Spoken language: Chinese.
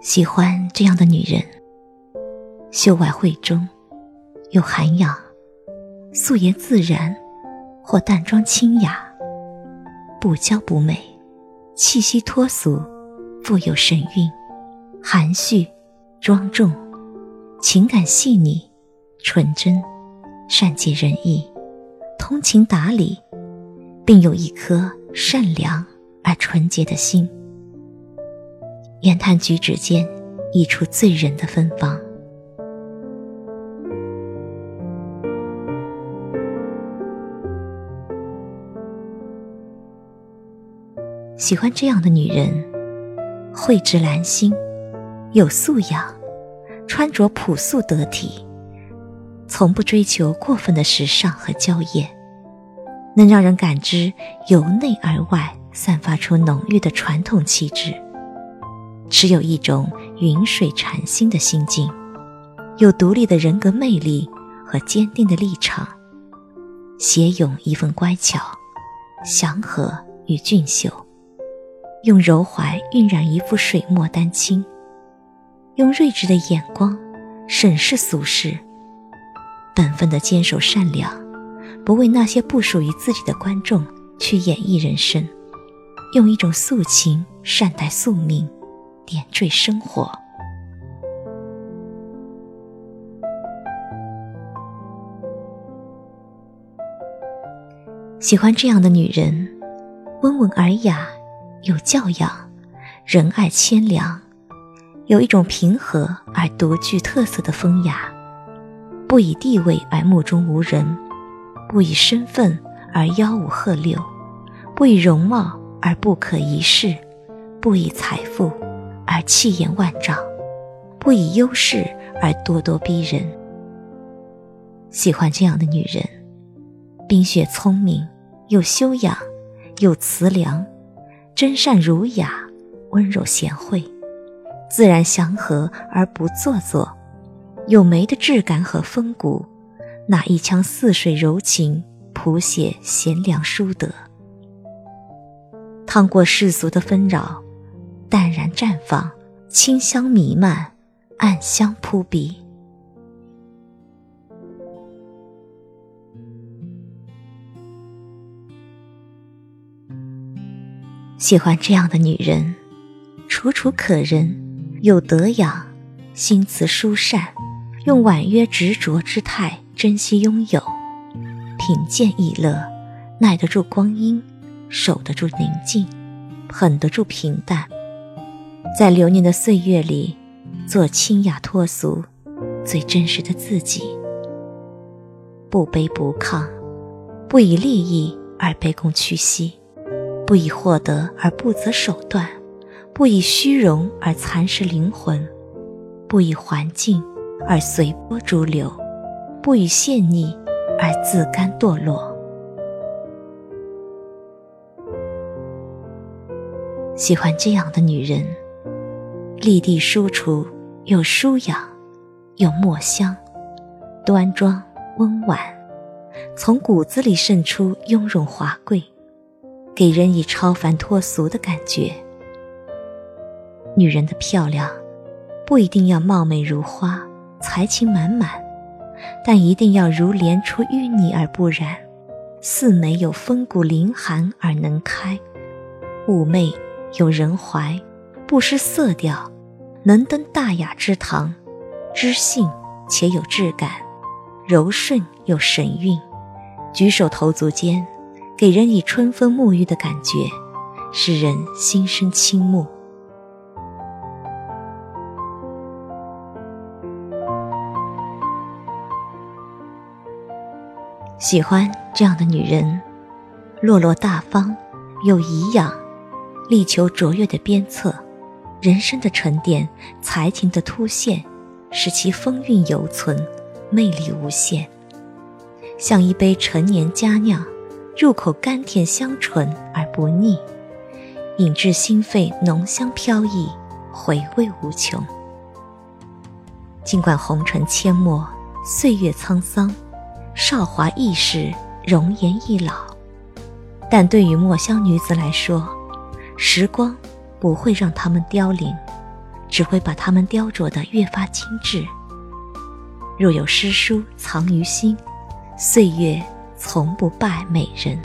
喜欢这样的女人，秀外慧中，有涵养，素颜自然，或淡妆清雅，不娇不媚，气息脱俗，富有神韵，含蓄庄重，情感细腻，纯真，善解人意，通情达理，并有一颗善良而纯洁的心。言谈举止间溢出醉人的芬芳。喜欢这样的女人，蕙质兰心，有素养，穿着朴素得体，从不追求过分的时尚和娇艳，能让人感知由内而外散发出浓郁的传统气质。持有一种云水禅心的心境，有独立的人格魅力和坚定的立场，携咏一份乖巧、祥和与俊秀，用柔怀晕染一幅水墨丹青，用睿智的眼光审视俗世，本分的坚守善良，不为那些不属于自己的观众去演绎人生，用一种素情善待宿命。点缀生活，喜欢这样的女人，温文尔雅，有教养，仁爱谦良，有一种平和而独具特色的风雅，不以地位而目中无人，不以身份而吆五喝六，不以容貌而不可一世，不以财富。而气焰万丈，不以优势而咄咄逼人。喜欢这样的女人，冰雪聪明，有修养，有慈良，真善儒雅，温柔贤惠，自然祥和而不做作，有梅的质感和风骨，那一腔似水柔情，谱写贤良淑德，趟过世俗的纷扰。淡然绽放，清香弥漫，暗香扑鼻。喜欢这样的女人，楚楚可人，有德养，心慈淑善，用婉约执着之态珍惜拥有，品鉴逸乐，耐得住光阴，守得住宁静，捧得住平淡。在流年的岁月里，做清雅脱俗、最真实的自己，不卑不亢，不以利益而卑躬屈膝，不以获得而不择手段，不以虚荣而蚕食灵魂，不以环境而随波逐流，不以陷溺而自甘堕落。喜欢这样的女人。立地舒处，有舒养，有墨香，端庄温婉，从骨子里渗出雍容华贵，给人以超凡脱俗的感觉。女人的漂亮，不一定要貌美如花，才情满满，但一定要如莲出淤泥而不染，似梅有风骨凌寒而能开，妩媚有人怀。不失色调，能登大雅之堂，知性且有质感，柔顺有神韵，举手投足间，给人以春风沐浴的感觉，使人心生倾慕。喜欢这样的女人，落落大方，有仪养，力求卓越的鞭策。人生的沉淀，才情的凸显，使其风韵犹存，魅力无限。像一杯陈年佳酿，入口甘甜香醇而不腻，饮至心肺浓香飘逸，回味无穷。尽管红尘阡陌，岁月沧桑，韶华易逝，容颜易老，但对于墨香女子来说，时光不会让她们凋零，只会把她们雕琢得越发精致。若有诗书藏于心，岁月从不败美人。